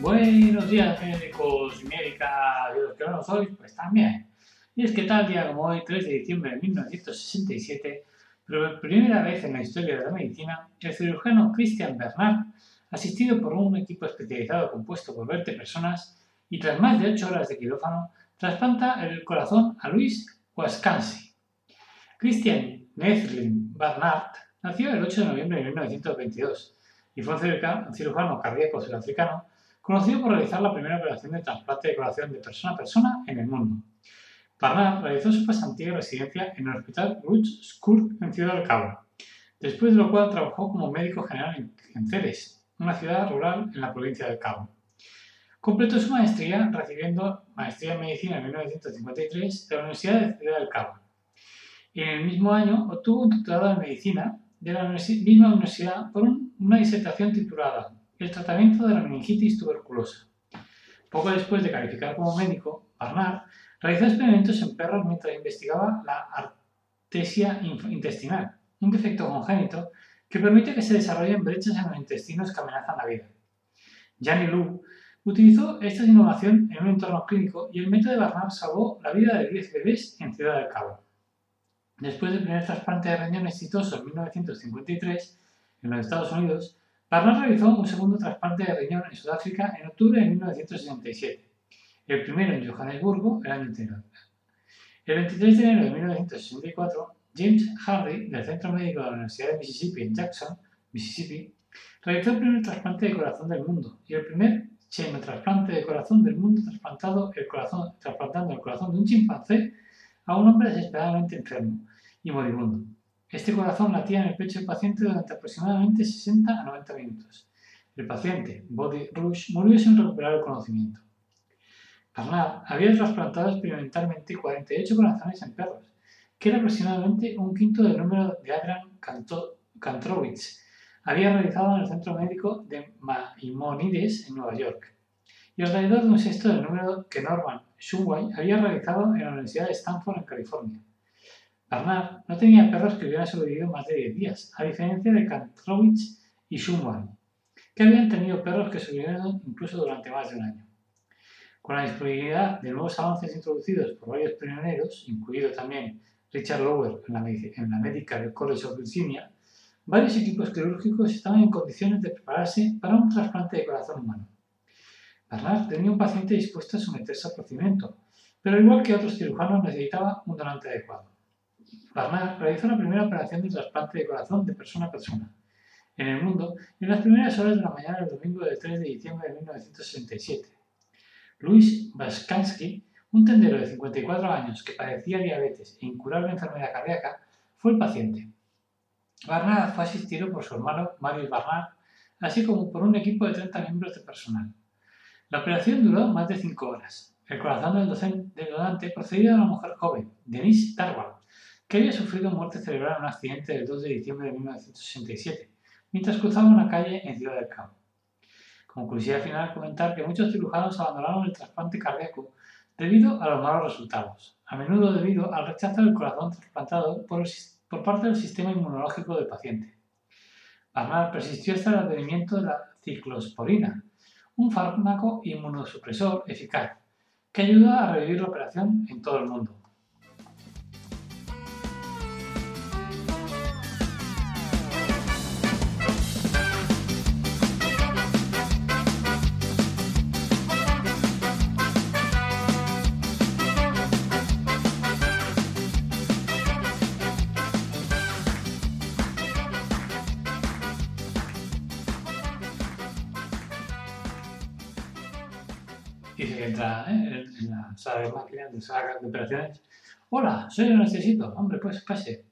Buenos días, médicos y médicas y los que no sois, pues también. Y es que tal día como hoy, 3 de diciembre de 1967, por primera vez en la historia de la medicina, el cirujano Christian Bernard, asistido por un equipo especializado compuesto por 20 personas y tras más de 8 horas de quirófano, trasplanta el corazón a Luis Waskansi. Christian Nethlin Bernard nació el 8 de noviembre de 1922 y fue un cirujano cardíaco sudafricano conocido por realizar la primera operación de trasplante de corazón de persona a persona en el mundo. Barnard realizó su pasantía y residencia en el Hospital Rutgers School en Ciudad del Cabo, después de lo cual trabajó como médico general en Ceres, una ciudad rural en la provincia del Cabo. Completó su maestría recibiendo maestría en medicina en 1953 de la Universidad de Ciudad del Cabo. Y en el mismo año obtuvo un doctorado en medicina de la misma universidad por una disertación titulada el tratamiento de la meningitis tuberculosa. Poco después de calificar como médico, Barnard realizó experimentos en perros mientras investigaba la artesia intestinal, un defecto congénito que permite que se desarrollen brechas en los intestinos que amenazan la vida. Janny Lu utilizó esta innovación en un entorno clínico y el método de Barnard salvó la vida de 10 bebés en Ciudad del Cabo. Después del primer trasplante de riñón exitoso en 1953 en los Estados Unidos, Barnard realizó un segundo trasplante de riñón en Sudáfrica en octubre de 1967, el primero en Johannesburgo el año anterior. El 23 de enero de 1964, James Hardy, del Centro Médico de la Universidad de Mississippi en Jackson, Mississippi, realizó el primer trasplante de corazón del mundo y el primer trasplante de corazón del mundo trasplantado el corazón, trasplantando el corazón de un chimpancé a un hombre desesperadamente enfermo y moribundo. Este corazón latía en el pecho del paciente durante aproximadamente 60 a 90 minutos. El paciente, Body Rush, murió sin recuperar el conocimiento. Barnard había trasplantado experimentalmente 48 corazones en perros, que era aproximadamente un quinto del número de Adrian Kantrowitz había realizado en el centro médico de Maimonides en Nueva York, y alrededor de un sexto del número que Norman Shumway había realizado en la Universidad de Stanford en California. Barnard no tenía perros que hubieran sobrevivido más de 10 días, a diferencia de Kantrowitz y Schumann, que habían tenido perros que sobrevivieron incluso durante más de un año. Con la disponibilidad de nuevos avances introducidos por varios pioneros, incluido también Richard Lower en la, en la Medical College of Virginia, varios equipos quirúrgicos estaban en condiciones de prepararse para un trasplante de corazón humano. Barnard tenía un paciente dispuesto a someterse al procedimiento, pero al igual que otros cirujanos necesitaba un donante adecuado. Barnard realizó la primera operación de trasplante de corazón de persona a persona en el mundo en las primeras horas de la mañana del domingo del 3 de diciembre de 1967. Luis Baskansky, un tendero de 54 años que padecía diabetes e incurable enfermedad cardíaca, fue el paciente. Barnard fue asistido por su hermano Marius Barnard, así como por un equipo de 30 miembros de personal. La operación duró más de 5 horas. El corazón del, del donante procedía de una mujer joven, Denise Darwin, que había sufrido muerte cerebral en un accidente del 2 de diciembre de 1967, mientras cruzaba una calle en Ciudad del Cabo. Como curiosidad final, comentar que muchos cirujanos abandonaron el trasplante cardíaco debido a los malos resultados, a menudo debido al rechazo del corazón trasplantado por, parte del sistema inmunológico del paciente. Barnard persistió hasta el advenimiento de la ciclosporina, un fármaco inmunosupresor eficaz que ayuda a revivir la operación en todo el mundo. Dice que entra ¿eh? en la sala de máquinas, de sala de operaciones. Hola, soy el necesito. Hombre, pues pase.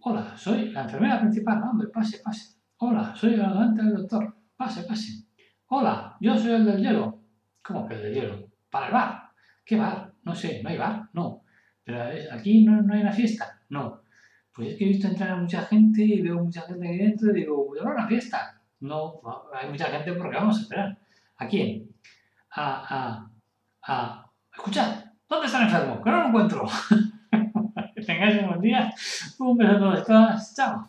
Hola, soy la enfermera principal. Hombre, pase, pase. Hola, soy el ayudante del doctor. Pase, pase. Hola, yo soy el del hielo. ¿Cómo que el del hielo? Para el bar. ¿Qué bar? No sé, ¿no hay bar? No. ¿Pero aquí no, no hay una fiesta? No. Pues es que he visto entrar a mucha gente y veo mucha gente ahí dentro y digo, ¿voy a una fiesta? No, hay mucha gente porque vamos a esperar. ¿A quién? A, a, a, escuchad, ¿dónde está el enfermo? Que no lo encuentro. que tengáis un buen día. Un beso a todos. Chao.